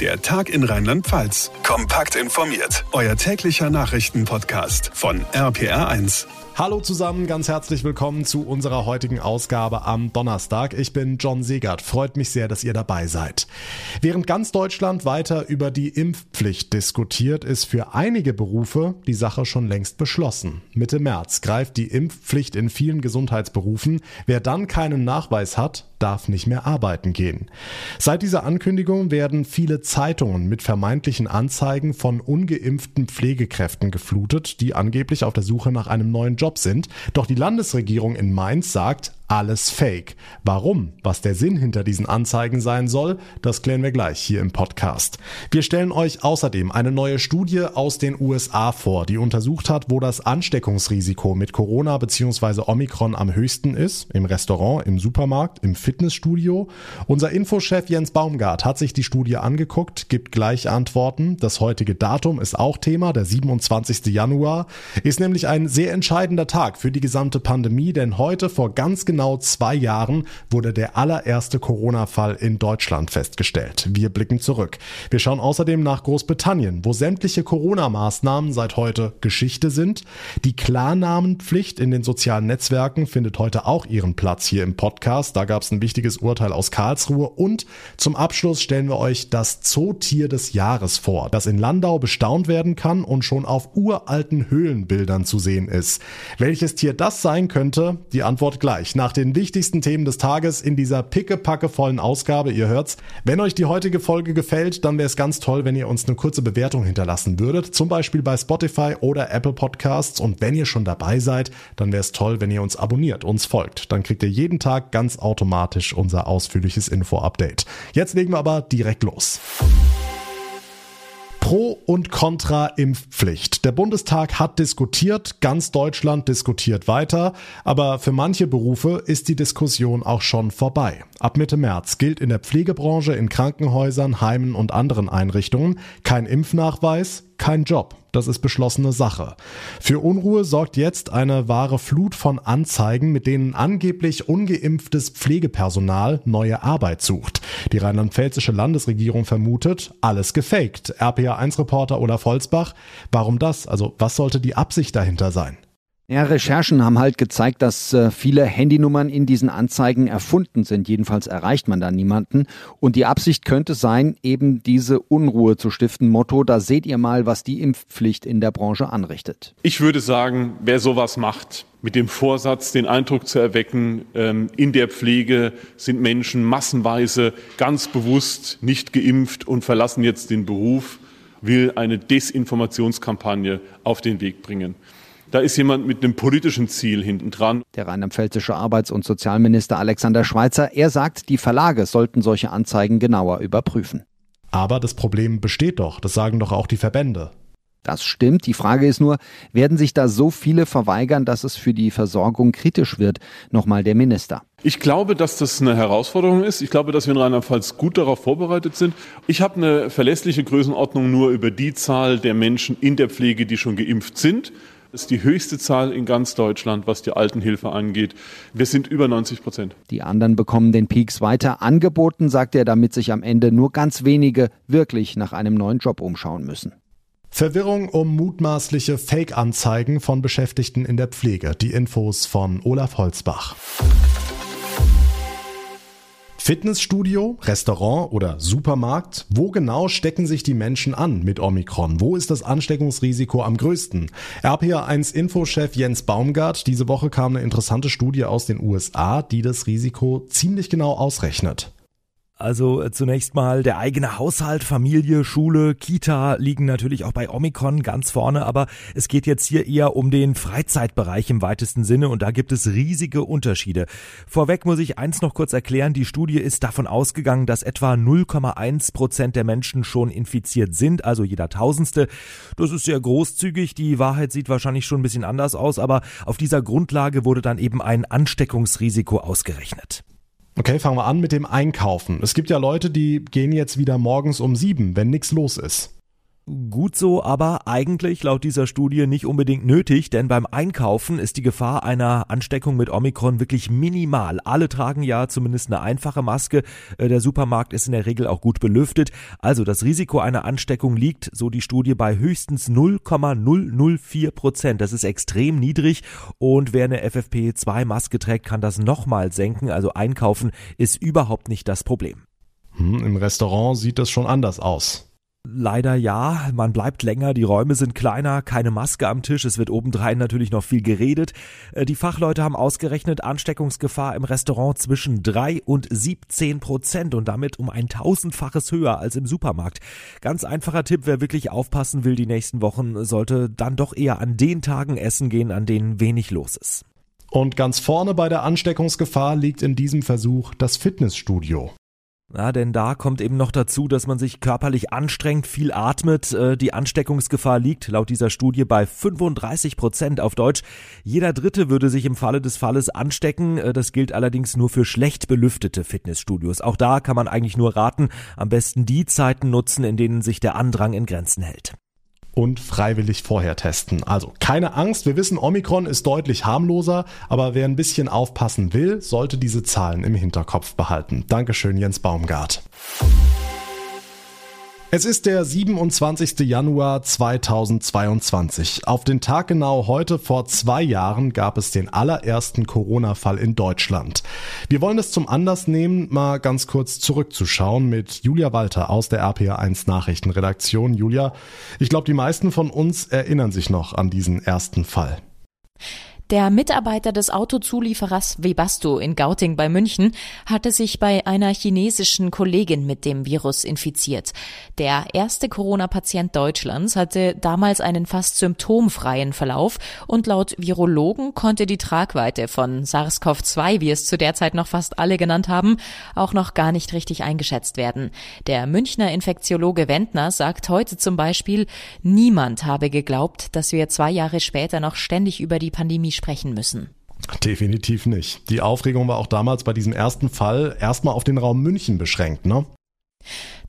Der Tag in Rheinland-Pfalz. Kompakt informiert. Euer täglicher Nachrichtenpodcast von RPR1. Hallo zusammen, ganz herzlich willkommen zu unserer heutigen Ausgabe am Donnerstag. Ich bin John Segert. Freut mich sehr, dass ihr dabei seid. Während ganz Deutschland weiter über die Impfpflicht diskutiert, ist für einige Berufe die Sache schon längst beschlossen. Mitte März greift die Impfpflicht in vielen Gesundheitsberufen. Wer dann keinen Nachweis hat, darf nicht mehr arbeiten gehen. Seit dieser Ankündigung werden viele Zeitungen mit vermeintlichen Anzeigen von ungeimpften Pflegekräften geflutet, die angeblich auf der Suche nach einem neuen Job sind. Doch die Landesregierung in Mainz sagt, alles Fake. Warum? Was der Sinn hinter diesen Anzeigen sein soll, das klären wir gleich hier im Podcast. Wir stellen euch außerdem eine neue Studie aus den USA vor, die untersucht hat, wo das Ansteckungsrisiko mit Corona bzw. Omikron am höchsten ist. Im Restaurant, im Supermarkt, im Fitnessstudio. Unser Infochef Jens Baumgart hat sich die Studie angeguckt, gibt gleich Antworten. Das heutige Datum ist auch Thema, der 27. Januar, ist nämlich ein sehr entscheidender Tag für die gesamte Pandemie, denn heute vor ganz genau genau zwei Jahren wurde der allererste Corona-Fall in Deutschland festgestellt. Wir blicken zurück. Wir schauen außerdem nach Großbritannien, wo sämtliche Corona-Maßnahmen seit heute Geschichte sind. Die Klarnamenpflicht in den sozialen Netzwerken findet heute auch ihren Platz hier im Podcast. Da gab es ein wichtiges Urteil aus Karlsruhe. Und zum Abschluss stellen wir euch das Zootier des Jahres vor, das in Landau bestaunt werden kann und schon auf uralten Höhlenbildern zu sehen ist. Welches Tier das sein könnte, die Antwort gleich nach den wichtigsten Themen des Tages in dieser pickepackevollen Ausgabe. Ihr hört's. Wenn euch die heutige Folge gefällt, dann wäre es ganz toll, wenn ihr uns eine kurze Bewertung hinterlassen würdet. Zum Beispiel bei Spotify oder Apple Podcasts. Und wenn ihr schon dabei seid, dann wäre es toll, wenn ihr uns abonniert, uns folgt. Dann kriegt ihr jeden Tag ganz automatisch unser ausführliches Info-Update. Jetzt legen wir aber direkt los. Pro und Contra Impfpflicht. Der Bundestag hat diskutiert, ganz Deutschland diskutiert weiter, aber für manche Berufe ist die Diskussion auch schon vorbei. Ab Mitte März gilt in der Pflegebranche, in Krankenhäusern, Heimen und anderen Einrichtungen kein Impfnachweis, kein Job. Das ist beschlossene Sache. Für Unruhe sorgt jetzt eine wahre Flut von Anzeigen, mit denen angeblich ungeimpftes Pflegepersonal neue Arbeit sucht. Die rheinland-pfälzische Landesregierung vermutet, alles gefaked. RPA1-Reporter Olaf Holzbach. Warum das? Also was sollte die Absicht dahinter sein? Ja, Recherchen haben halt gezeigt, dass äh, viele Handynummern in diesen Anzeigen erfunden sind. Jedenfalls erreicht man da niemanden. Und die Absicht könnte sein, eben diese Unruhe zu stiften. Motto, da seht ihr mal, was die Impfpflicht in der Branche anrichtet. Ich würde sagen, wer sowas macht, mit dem Vorsatz, den Eindruck zu erwecken, ähm, in der Pflege sind Menschen massenweise ganz bewusst nicht geimpft und verlassen jetzt den Beruf, will eine Desinformationskampagne auf den Weg bringen. Da ist jemand mit einem politischen Ziel hinten dran. Der rheinland-pfälzische Arbeits- und Sozialminister Alexander Schweitzer, er sagt, die Verlage sollten solche Anzeigen genauer überprüfen. Aber das Problem besteht doch, das sagen doch auch die Verbände. Das stimmt. Die Frage ist nur, werden sich da so viele verweigern, dass es für die Versorgung kritisch wird? Nochmal der Minister. Ich glaube, dass das eine Herausforderung ist. Ich glaube, dass wir in Rheinland-Pfalz gut darauf vorbereitet sind. Ich habe eine verlässliche Größenordnung nur über die Zahl der Menschen in der Pflege, die schon geimpft sind. Das ist die höchste Zahl in ganz Deutschland, was die Altenhilfe angeht. Wir sind über 90 Prozent. Die anderen bekommen den Peaks weiter angeboten, sagt er, damit sich am Ende nur ganz wenige wirklich nach einem neuen Job umschauen müssen. Verwirrung um mutmaßliche Fake-Anzeigen von Beschäftigten in der Pflege. Die Infos von Olaf Holzbach. Fitnessstudio, Restaurant oder Supermarkt? Wo genau stecken sich die Menschen an mit Omikron? Wo ist das Ansteckungsrisiko am größten? RPA1 Infochef Jens Baumgart, diese Woche kam eine interessante Studie aus den USA, die das Risiko ziemlich genau ausrechnet. Also äh, zunächst mal der eigene Haushalt, Familie, Schule, Kita liegen natürlich auch bei Omikron ganz vorne, aber es geht jetzt hier eher um den Freizeitbereich im weitesten Sinne und da gibt es riesige Unterschiede. Vorweg muss ich eins noch kurz erklären, die Studie ist davon ausgegangen, dass etwa 0,1 Prozent der Menschen schon infiziert sind, also jeder Tausendste. Das ist sehr großzügig, die Wahrheit sieht wahrscheinlich schon ein bisschen anders aus, aber auf dieser Grundlage wurde dann eben ein Ansteckungsrisiko ausgerechnet. Okay, fangen wir an mit dem Einkaufen. Es gibt ja Leute, die gehen jetzt wieder morgens um sieben, wenn nichts los ist. Gut so, aber eigentlich laut dieser Studie nicht unbedingt nötig, denn beim Einkaufen ist die Gefahr einer Ansteckung mit Omikron wirklich minimal. Alle tragen ja zumindest eine einfache Maske. Äh, der Supermarkt ist in der Regel auch gut belüftet. Also das Risiko einer Ansteckung liegt, so die Studie, bei höchstens 0,004 Prozent. Das ist extrem niedrig und wer eine FFP2-Maske trägt, kann das nochmal senken. Also einkaufen ist überhaupt nicht das Problem. Hm, Im Restaurant sieht das schon anders aus. Leider ja, man bleibt länger, die Räume sind kleiner, keine Maske am Tisch, es wird obendrein natürlich noch viel geredet. Äh, die Fachleute haben ausgerechnet Ansteckungsgefahr im Restaurant zwischen drei und 17 Prozent und damit um ein tausendfaches höher als im Supermarkt. Ganz einfacher Tipp, wer wirklich aufpassen will die nächsten Wochen, sollte dann doch eher an den Tagen essen gehen, an denen wenig los ist. Und ganz vorne bei der Ansteckungsgefahr liegt in diesem Versuch das Fitnessstudio. Ja, denn da kommt eben noch dazu, dass man sich körperlich anstrengt, viel atmet. Äh, die Ansteckungsgefahr liegt laut dieser Studie bei 35 Prozent auf Deutsch. Jeder Dritte würde sich im Falle des Falles anstecken. Äh, das gilt allerdings nur für schlecht belüftete Fitnessstudios. Auch da kann man eigentlich nur raten, am besten die Zeiten nutzen, in denen sich der Andrang in Grenzen hält und freiwillig vorher testen. Also keine Angst, wir wissen, Omikron ist deutlich harmloser, aber wer ein bisschen aufpassen will, sollte diese Zahlen im Hinterkopf behalten. Dankeschön, Jens Baumgart. Es ist der 27. Januar 2022. Auf den Tag genau heute vor zwei Jahren gab es den allerersten Corona-Fall in Deutschland. Wir wollen es zum Anlass nehmen, mal ganz kurz zurückzuschauen mit Julia Walter aus der RPA1 Nachrichtenredaktion. Julia, ich glaube, die meisten von uns erinnern sich noch an diesen ersten Fall. Der Mitarbeiter des Autozulieferers Webasto in Gauting bei München hatte sich bei einer chinesischen Kollegin mit dem Virus infiziert. Der erste Corona-Patient Deutschlands hatte damals einen fast symptomfreien Verlauf und laut Virologen konnte die Tragweite von SARS-CoV-2, wie es zu der Zeit noch fast alle genannt haben, auch noch gar nicht richtig eingeschätzt werden. Der Münchner Infektiologe Wendner sagt heute zum Beispiel, niemand habe geglaubt, dass wir zwei Jahre später noch ständig über die Pandemie sprechen müssen. Definitiv nicht. Die Aufregung war auch damals bei diesem ersten Fall erstmal auf den Raum München beschränkt, ne?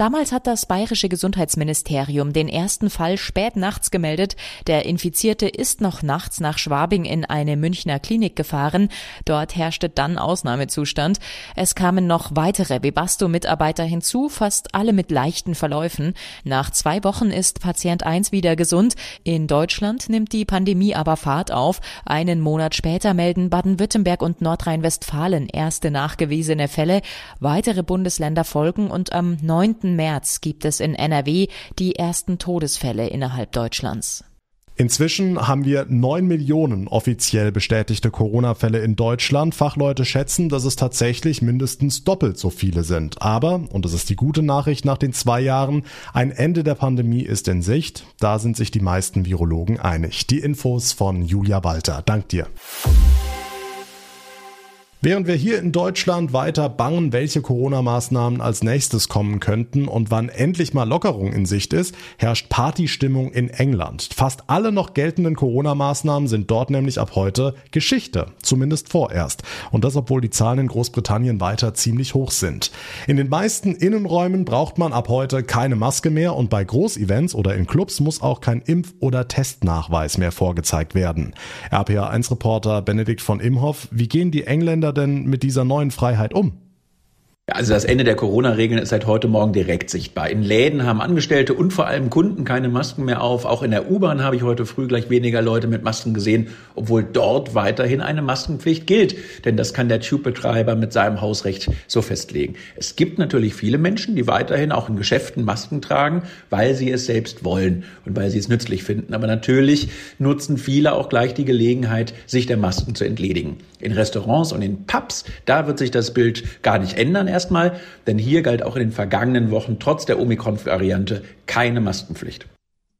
Damals hat das bayerische Gesundheitsministerium den ersten Fall spät nachts gemeldet. Der Infizierte ist noch nachts nach Schwabing in eine Münchner Klinik gefahren. Dort herrschte dann Ausnahmezustand. Es kamen noch weitere Webasto-Mitarbeiter hinzu, fast alle mit leichten Verläufen. Nach zwei Wochen ist Patient 1 wieder gesund. In Deutschland nimmt die Pandemie aber Fahrt auf. Einen Monat später melden Baden-Württemberg und Nordrhein-Westfalen erste nachgewiesene Fälle. Weitere Bundesländer folgen und am 9. März gibt es in NRW die ersten Todesfälle innerhalb Deutschlands. Inzwischen haben wir neun Millionen offiziell bestätigte Corona-Fälle in Deutschland. Fachleute schätzen, dass es tatsächlich mindestens doppelt so viele sind. Aber, und das ist die gute Nachricht nach den zwei Jahren, ein Ende der Pandemie ist in Sicht. Da sind sich die meisten Virologen einig. Die Infos von Julia Walter. Dank dir. Während wir hier in Deutschland weiter bangen, welche Corona-Maßnahmen als nächstes kommen könnten und wann endlich mal Lockerung in Sicht ist, herrscht Partystimmung in England. Fast alle noch geltenden Corona-Maßnahmen sind dort nämlich ab heute Geschichte, zumindest vorerst. Und das, obwohl die Zahlen in Großbritannien weiter ziemlich hoch sind. In den meisten Innenräumen braucht man ab heute keine Maske mehr und bei Großevents oder in Clubs muss auch kein Impf- oder Testnachweis mehr vorgezeigt werden. RPA1-Reporter Benedikt von Imhoff, wie gehen die Engländer denn mit dieser neuen Freiheit um? Also das Ende der Corona-Regeln ist seit heute Morgen direkt sichtbar. In Läden haben Angestellte und vor allem Kunden keine Masken mehr auf. Auch in der U-Bahn habe ich heute früh gleich weniger Leute mit Masken gesehen, obwohl dort weiterhin eine Maskenpflicht gilt. Denn das kann der Tube-Betreiber mit seinem Hausrecht so festlegen. Es gibt natürlich viele Menschen, die weiterhin auch in Geschäften Masken tragen, weil sie es selbst wollen und weil sie es nützlich finden. Aber natürlich nutzen viele auch gleich die Gelegenheit, sich der Masken zu entledigen. In Restaurants und in Pubs, da wird sich das Bild gar nicht ändern erstmal, denn hier galt auch in den vergangenen Wochen trotz der Omikron-Variante keine Maskenpflicht.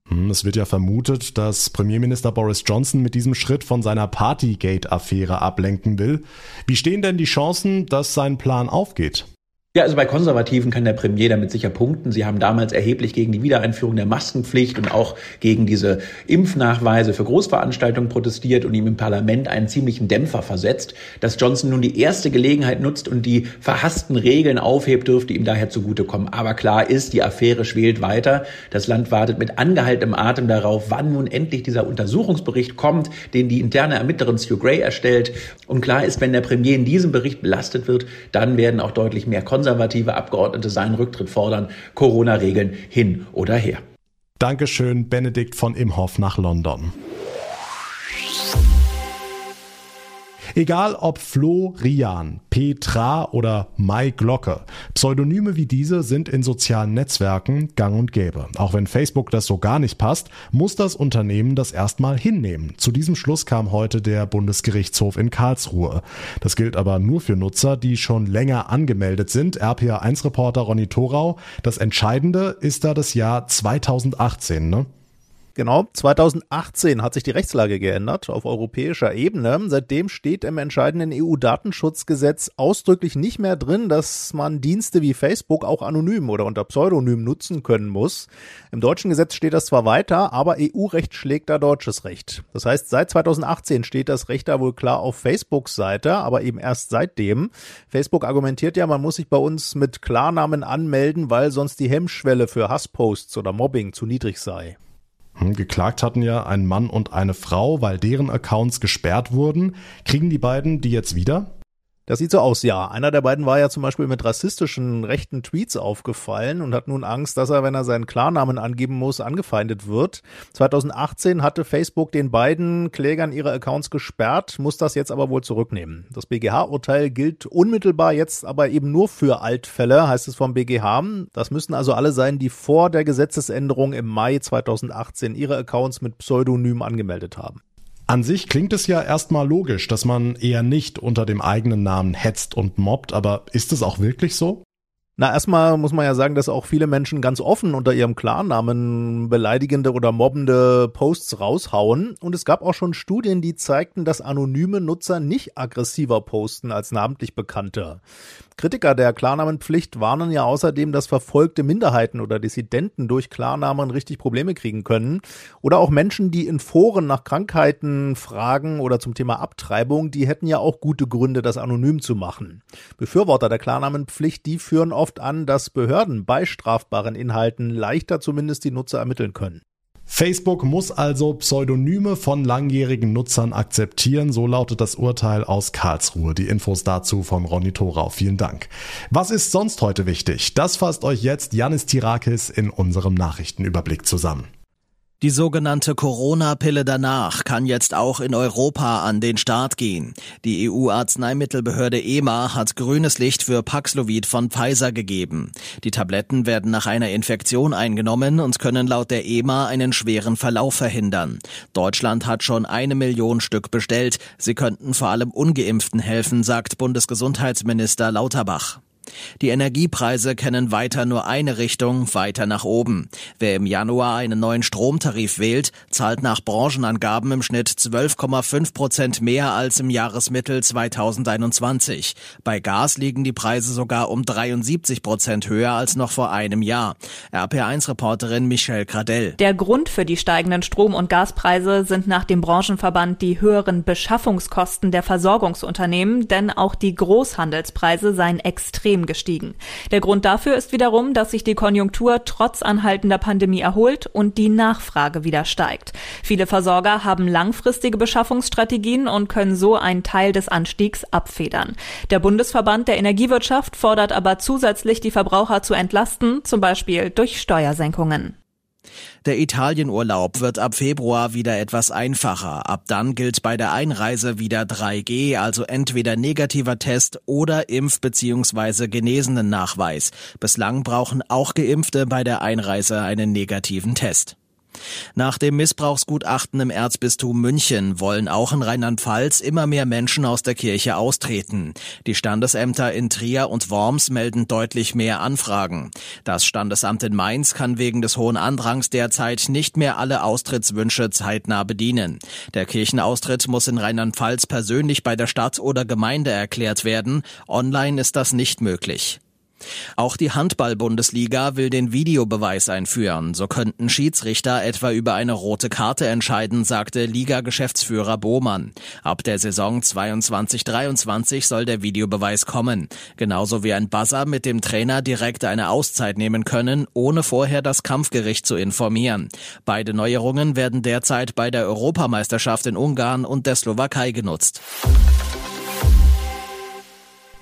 Hm, es wird ja vermutet, dass Premierminister Boris Johnson mit diesem Schritt von seiner Partygate-Affäre ablenken will. Wie stehen denn die Chancen, dass sein Plan aufgeht? Ja, also bei Konservativen kann der Premier damit sicher punkten. Sie haben damals erheblich gegen die Wiedereinführung der Maskenpflicht und auch gegen diese Impfnachweise für Großveranstaltungen protestiert und ihm im Parlament einen ziemlichen Dämpfer versetzt. Dass Johnson nun die erste Gelegenheit nutzt und die verhassten Regeln aufhebt, dürfte ihm daher zugutekommen. Aber klar ist, die Affäre schwelt weiter. Das Land wartet mit angehaltenem Atem darauf, wann nun endlich dieser Untersuchungsbericht kommt, den die interne Ermittlerin Stu Gray erstellt. Und klar ist, wenn der Premier in diesem Bericht belastet wird, dann werden auch deutlich mehr konservative Abgeordnete seinen Rücktritt fordern. Corona-Regeln hin oder her. Dankeschön, Benedikt von Imhoff nach London. Egal ob Flo Rian, Petra oder Mai Glocke, Pseudonyme wie diese sind in sozialen Netzwerken gang und gäbe. Auch wenn Facebook das so gar nicht passt, muss das Unternehmen das erstmal hinnehmen. Zu diesem Schluss kam heute der Bundesgerichtshof in Karlsruhe. Das gilt aber nur für Nutzer, die schon länger angemeldet sind. RPA1-Reporter Ronny Thorau. Das Entscheidende ist da das Jahr 2018, ne? Genau, 2018 hat sich die Rechtslage geändert auf europäischer Ebene. Seitdem steht im entscheidenden EU-Datenschutzgesetz ausdrücklich nicht mehr drin, dass man Dienste wie Facebook auch anonym oder unter Pseudonym nutzen können muss. Im deutschen Gesetz steht das zwar weiter, aber EU-Recht schlägt da deutsches Recht. Das heißt, seit 2018 steht das Recht da wohl klar auf Facebooks Seite, aber eben erst seitdem. Facebook argumentiert ja, man muss sich bei uns mit Klarnamen anmelden, weil sonst die Hemmschwelle für Hassposts oder Mobbing zu niedrig sei. Hm, geklagt hatten ja ein Mann und eine Frau, weil deren Accounts gesperrt wurden. Kriegen die beiden die jetzt wieder? Das sieht so aus, ja. Einer der beiden war ja zum Beispiel mit rassistischen rechten Tweets aufgefallen und hat nun Angst, dass er, wenn er seinen Klarnamen angeben muss, angefeindet wird. 2018 hatte Facebook den beiden Klägern ihre Accounts gesperrt, muss das jetzt aber wohl zurücknehmen. Das BGH-Urteil gilt unmittelbar jetzt aber eben nur für Altfälle, heißt es vom BGH. Das müssen also alle sein, die vor der Gesetzesänderung im Mai 2018 ihre Accounts mit Pseudonym angemeldet haben. An sich klingt es ja erstmal logisch, dass man eher nicht unter dem eigenen Namen hetzt und mobbt, aber ist es auch wirklich so? Na, erstmal muss man ja sagen, dass auch viele Menschen ganz offen unter ihrem Klarnamen beleidigende oder mobbende Posts raushauen. Und es gab auch schon Studien, die zeigten, dass anonyme Nutzer nicht aggressiver posten als namentlich bekannte. Kritiker der Klarnamenpflicht warnen ja außerdem, dass verfolgte Minderheiten oder Dissidenten durch Klarnamen richtig Probleme kriegen können. Oder auch Menschen, die in Foren nach Krankheiten fragen oder zum Thema Abtreibung, die hätten ja auch gute Gründe, das anonym zu machen. Befürworter der Klarnamenpflicht, die führen oft an, dass Behörden bei strafbaren Inhalten leichter zumindest die Nutzer ermitteln können. Facebook muss also Pseudonyme von langjährigen Nutzern akzeptieren, so lautet das Urteil aus Karlsruhe. Die Infos dazu von Ronny Thorau. Vielen Dank. Was ist sonst heute wichtig? Das fasst euch jetzt Janis Tirakis in unserem Nachrichtenüberblick zusammen. Die sogenannte Corona-Pille danach kann jetzt auch in Europa an den Start gehen. Die EU-Arzneimittelbehörde EMA hat grünes Licht für Paxlovid von Pfizer gegeben. Die Tabletten werden nach einer Infektion eingenommen und können laut der EMA einen schweren Verlauf verhindern. Deutschland hat schon eine Million Stück bestellt. Sie könnten vor allem ungeimpften helfen, sagt Bundesgesundheitsminister Lauterbach. Die Energiepreise kennen weiter nur eine Richtung, weiter nach oben. Wer im Januar einen neuen Stromtarif wählt, zahlt nach Branchenangaben im Schnitt 12,5 Prozent mehr als im Jahresmittel 2021. Bei Gas liegen die Preise sogar um 73 Prozent höher als noch vor einem Jahr. RP1-Reporterin Michelle Gradell. Der Grund für die steigenden Strom- und Gaspreise sind nach dem Branchenverband die höheren Beschaffungskosten der Versorgungsunternehmen, denn auch die Großhandelspreise seien extrem extrem gestiegen. Der Grund dafür ist wiederum, dass sich die Konjunktur trotz anhaltender Pandemie erholt und die Nachfrage wieder steigt. Viele Versorger haben langfristige Beschaffungsstrategien und können so einen Teil des Anstiegs abfedern. Der Bundesverband der Energiewirtschaft fordert aber zusätzlich die Verbraucher zu entlasten, zum Beispiel durch Steuersenkungen. Der Italienurlaub wird ab Februar wieder etwas einfacher. Ab dann gilt bei der Einreise wieder 3G, also entweder negativer Test oder Impf- bzw. genesenen Nachweis. Bislang brauchen auch Geimpfte bei der Einreise einen negativen Test. Nach dem Missbrauchsgutachten im Erzbistum München wollen auch in Rheinland-Pfalz immer mehr Menschen aus der Kirche austreten. Die Standesämter in Trier und Worms melden deutlich mehr Anfragen. Das Standesamt in Mainz kann wegen des hohen Andrangs derzeit nicht mehr alle Austrittswünsche zeitnah bedienen. Der Kirchenaustritt muss in Rheinland-Pfalz persönlich bei der Stadt oder Gemeinde erklärt werden. Online ist das nicht möglich. Auch die Handball-Bundesliga will den Videobeweis einführen. So könnten Schiedsrichter etwa über eine rote Karte entscheiden, sagte Liga-Geschäftsführer Bohmann. Ab der Saison 22-23 soll der Videobeweis kommen. Genauso wie ein Buzzer mit dem Trainer direkt eine Auszeit nehmen können, ohne vorher das Kampfgericht zu informieren. Beide Neuerungen werden derzeit bei der Europameisterschaft in Ungarn und der Slowakei genutzt.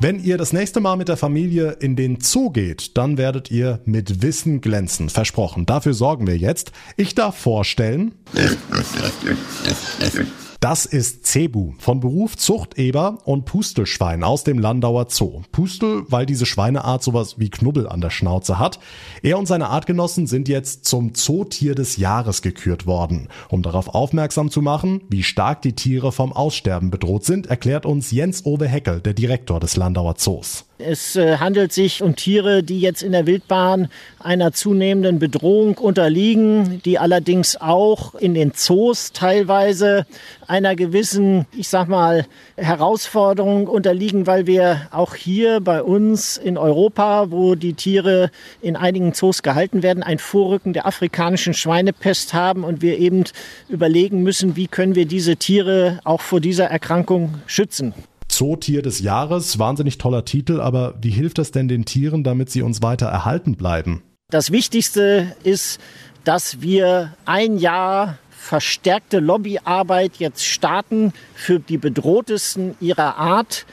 Wenn ihr das nächste Mal mit der Familie in den Zoo geht, dann werdet ihr mit Wissen glänzen. Versprochen. Dafür sorgen wir jetzt. Ich darf vorstellen. Das ist Cebu, von Beruf Zuchteber und Pustelschwein aus dem Landauer Zoo. Pustel, weil diese Schweineart sowas wie Knubbel an der Schnauze hat. Er und seine Artgenossen sind jetzt zum Zootier des Jahres gekürt worden. Um darauf aufmerksam zu machen, wie stark die Tiere vom Aussterben bedroht sind, erklärt uns Jens Owe Heckel, der Direktor des Landauer Zoos. Es äh, handelt sich um Tiere, die jetzt in der Wildbahn einer zunehmenden Bedrohung unterliegen, die allerdings auch in den Zoos teilweise einer gewissen, ich sag mal, Herausforderung unterliegen, weil wir auch hier bei uns in Europa, wo die Tiere in einigen Zoos gehalten werden, ein Vorrücken der afrikanischen Schweinepest haben und wir eben überlegen müssen, wie können wir diese Tiere auch vor dieser Erkrankung schützen. Zootier des Jahres, wahnsinnig toller Titel, aber wie hilft das denn den Tieren, damit sie uns weiter erhalten bleiben? Das Wichtigste ist, dass wir ein Jahr verstärkte Lobbyarbeit jetzt starten für die bedrohtesten ihrer Art.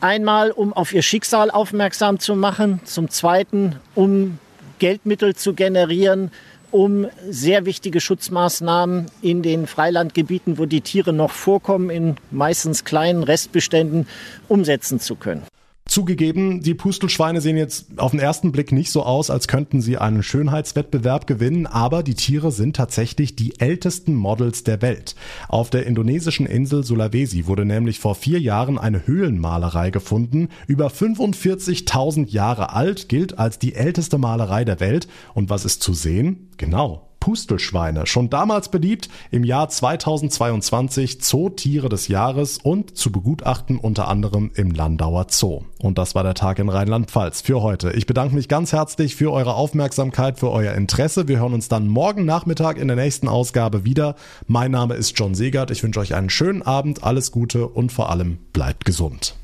Einmal, um auf ihr Schicksal aufmerksam zu machen, zum Zweiten, um Geldmittel zu generieren, um sehr wichtige Schutzmaßnahmen in den Freilandgebieten, wo die Tiere noch vorkommen, in meistens kleinen Restbeständen umsetzen zu können. Zugegeben, die Pustelschweine sehen jetzt auf den ersten Blick nicht so aus, als könnten sie einen Schönheitswettbewerb gewinnen, aber die Tiere sind tatsächlich die ältesten Models der Welt. Auf der indonesischen Insel Sulawesi wurde nämlich vor vier Jahren eine Höhlenmalerei gefunden, über 45.000 Jahre alt, gilt als die älteste Malerei der Welt. Und was ist zu sehen? Genau, Pustelschweine, schon damals beliebt, im Jahr 2022 Zootiere des Jahres und zu begutachten unter anderem im Landauer Zoo. Und das war der Tag in Rheinland-Pfalz für heute. Ich bedanke mich ganz herzlich für eure Aufmerksamkeit, für euer Interesse. Wir hören uns dann morgen Nachmittag in der nächsten Ausgabe wieder. Mein Name ist John Segert. Ich wünsche euch einen schönen Abend, alles Gute und vor allem bleibt gesund.